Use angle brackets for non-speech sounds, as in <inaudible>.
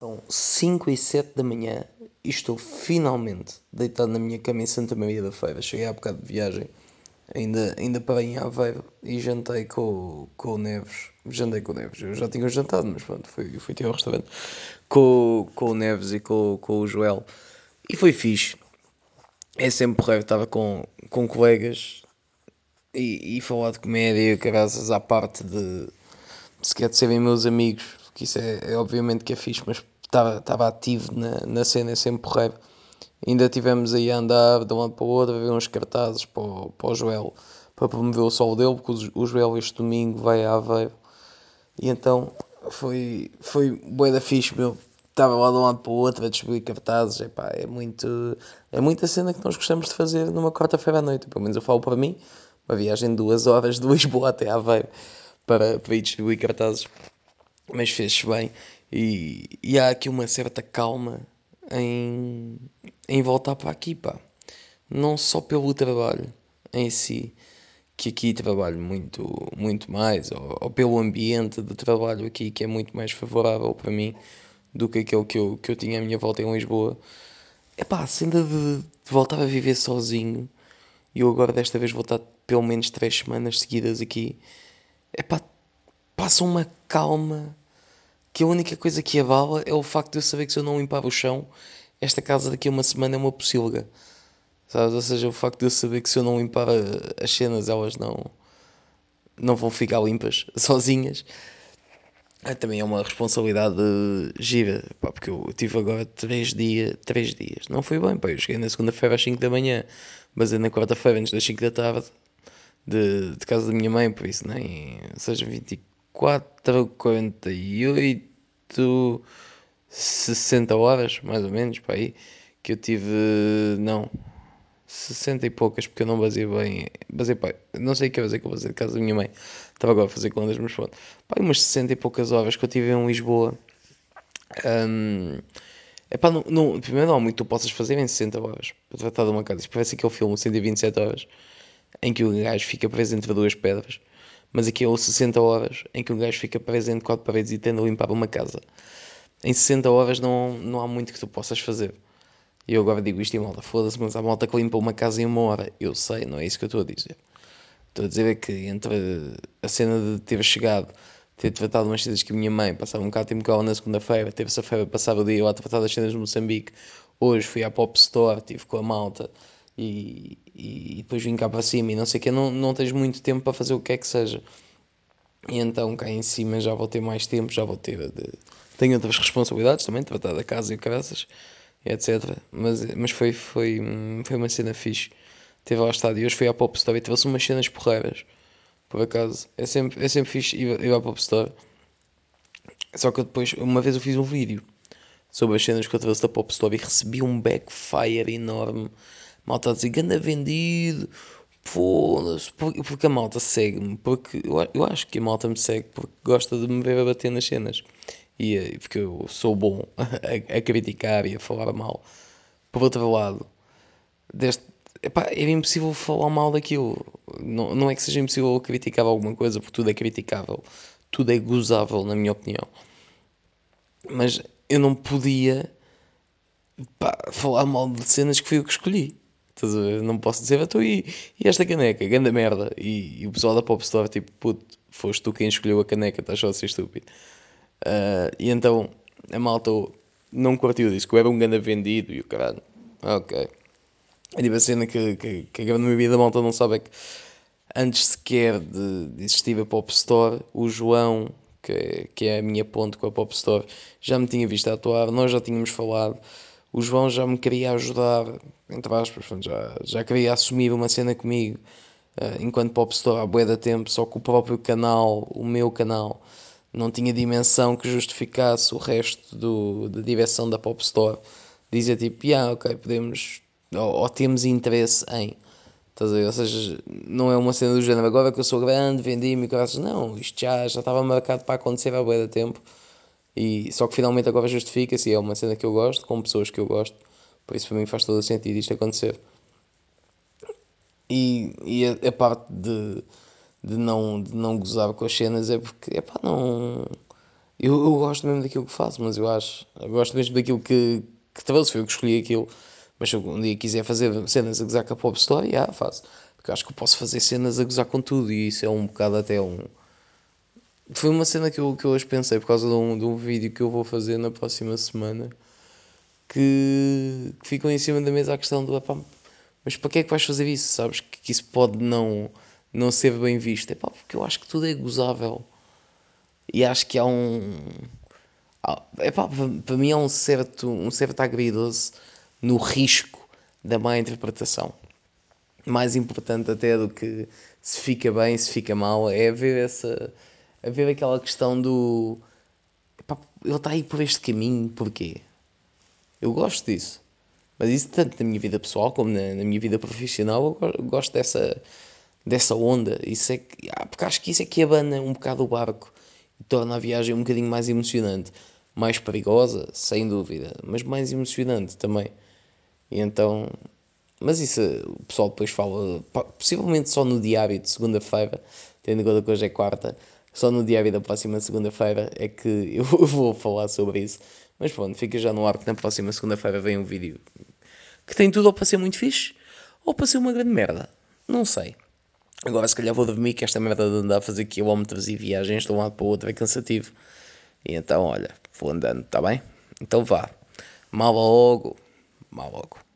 São 5 e 7 da manhã e estou finalmente deitado na minha cama em Santa Maria da Feira. Cheguei há bocado de viagem, ainda, ainda parei em Aveiro e jantei com, com o Neves. Jantei com o Neves, eu já tinha jantado, mas pronto, fui, fui ter ao restaurante com, com o Neves e com, com o Joel e foi fixe. É sempre porreiro, estava com, com colegas e, e falar de comédia, graças à parte de sequer de serem meus amigos, que isso é, é obviamente que é fixe, mas estava ativo na, na cena, é sempre porreiro. Ainda tivemos aí a andar de um lado para o outro, a ver uns cartazes para o, para o Joel, para promover o sol dele, porque o Joel este domingo vai a Aveiro. E então foi, foi bué da fixe, meu. Estava lá de um lado para o outro a distribuir cartazes, epá, é muito é muita cena que nós gostamos de fazer numa quarta-feira à noite, pelo menos eu falo para mim, uma viagem de duas horas de Lisboa até Aveiro para, para ir distribuir cartazes, mas fez-se bem e, e há aqui uma certa calma em, em voltar para aqui, pá. Não só pelo trabalho em si, que aqui trabalho muito, muito mais, ou, ou, pelo ambiente de trabalho aqui, que é muito mais favorável para mim do que aquele que eu, que eu tinha à minha volta em Lisboa. É pá, sendo de, de voltar a viver sozinho, e eu agora desta vez vou estar pelo menos três semanas seguidas aqui, é pá, passa uma calma que a única coisa que abala é o facto de eu saber que se eu não limpar o chão, esta casa daqui a uma semana é uma pocilga. Sabes? Ou seja, o facto de eu saber que se eu não limpar as cenas, elas não, não vão ficar limpas <laughs> sozinhas. É, também é uma responsabilidade gira, pá, porque eu tive agora 3 dias, 3 dias, não foi bem, pá, eu cheguei na segunda-feira às 5 da manhã, mas é na quarta-feira antes das 5 da tarde, de, de casa da minha mãe, por isso nem, seja 24, 48, 60 horas, mais ou menos, para aí, que eu tive, não, 60 e poucas, porque eu não basei bem, basei, pá, não sei que horas é que eu basei de casa da minha mãe, estava agora a fazer contas, mas pronto, pá, umas 60 e poucas horas que eu tive em Lisboa, um, pá, não, não, primeiro não há muito tu possas fazer em 60 horas, para tratar de uma casa, isto parece aquele filme, 127 horas, em que o gajo fica preso entre duas pedras, mas aqui é o 60 horas em que o gajo fica preso entre quatro paredes e tenta limpar uma casa. Em 60 horas não, não há muito que tu possas fazer. E eu agora digo isto e malta, foda-se, mas há malta que limpa uma casa em uma hora. Eu sei, não é isso que eu estou a dizer. Estou a dizer é que entre a cena de ter chegado, ter tratado umas coisas que a minha mãe passava um bocado de tempo na segunda-feira, terça-feira passava o dia lá a tratar das cenas de Moçambique, hoje fui à Pop Store, estive com a malta e, e, depois vim cá para cima e não sei o que, não, não tens muito tempo para fazer o que é que seja. E então cá em cima já vou ter mais tempo, já vou ter. De... Tenho outras responsabilidades também, tratar da casa e cabeças, etc. Mas, mas foi, foi, foi uma cena fixe. Teve lá estado e hoje fui à Pop Store e trouxe umas cenas porreiras. Por acaso, é sempre, é sempre fixe ir, ir à Pop Store. Só que depois, uma vez eu fiz um vídeo sobre as cenas que eu trouxe da Pop Store e recebi um backfire enorme malta a dizer ganda vendido, foda-se, porque, a malta segue-me, porque eu, eu, acho que a malta me segue porque gosta de me ver a bater nas cenas. E eh, porque eu sou bom <laughs> a, a criticar e a falar mal. Por outro lado, deste, epá, era impossível falar mal daquilo. Não, não é que seja impossível criticar alguma coisa, porque tudo é criticável. Tudo é gozável, na minha opinião. Mas eu não podia falar mal de cenas que fui eu que escolhi. Não posso dizer, então, e, e esta caneca, grande merda. E, e, o pessoal da Pop Store, tipo, puto, foste tu quem escolheu a caneca, estás só a ser estúpido. Uh, e então a malta não curtiu disso, que eu era um grande vendido e o caralho. Ok. É tipo a cena que, que, que a grande maioria da malta não sabe é que antes sequer de, de existir a Pop Store, o João, que, que é a minha ponte com a Pop Store, já me tinha visto atuar, nós já tínhamos falado o João já me queria ajudar, entre aspas, já, já queria assumir uma cena comigo uh, enquanto popstar há bué da tempo, só que o próprio canal, o meu canal, não tinha dimensão que justificasse o resto do, da direção da Popstore. Dizia tipo, yeah, ok, podemos, ou, ou temos interesse em. Estás a ver? Ou seja, não é uma cena do género, agora que eu sou grande, vendi-me, não, isto já, já estava marcado para acontecer há bué da tempo. E, só que finalmente agora justifica-se é uma cena que eu gosto, com pessoas que eu gosto, por isso para mim faz todo o sentido isto acontecer. E, e a, a, parte de, de, não, de não gozar com as cenas é porque, epá, não. Eu, eu gosto mesmo daquilo que faço, mas eu acho. Eu gosto mesmo daquilo que, que trouxe, foi eu que escolhi aquilo. Mas se eu um dia quiser fazer cenas a gozar com a pop story, já, faço. Porque acho que eu posso fazer cenas a gozar com tudo e isso é um bocado até um. Foi uma cena que eu, que eu hoje pensei por causa de um, de um vídeo que eu vou fazer na próxima semana que, que em cima da mesa a questão do epá, mas para que é que vais fazer isso? Sabes que, que isso pode não, não ser bem visto. Epá, porque eu acho que tudo é gozável e acho que há um. há- epá, para mim há um certo, um certo agridoce no risco da má interpretação. Mais importante até do que se fica bem, se fica mal, é ver essa. É ver aquela questão do. epá, ele está aí por este caminho, porquê? Eu gosto disso. Mas isso tanto na minha vida pessoal como na, na minha vida profissional, eu go- eu gosto dessa, dessa onda. Isso é que, ah, porque acho que isso é que abana um bocado o barco e torna a viagem um bocadinho mais emocionante. Mais perigosa, sem dúvida, mas mais emocionante também. E então, mas isso o pessoal depois fala, possivelmente só no diário de segunda-feira, tendo em conta que hoje é quarta, só no diário da próxima segunda-feira é que <laughs> eu vou falar sobre isso. Mas pronto, fica já no ar que na próxima segunda-feira vem um vídeo que tem tudo ou para ser muito fixe ou para ser uma grande merda. Não sei. Agora se calhar vou dormir que esta merda de andar a fazer quilómetros e viagens de um lado para o outro é cansativo. E então, olha, vou andando, tá bem? Então vá. Mal logo. Mal logo.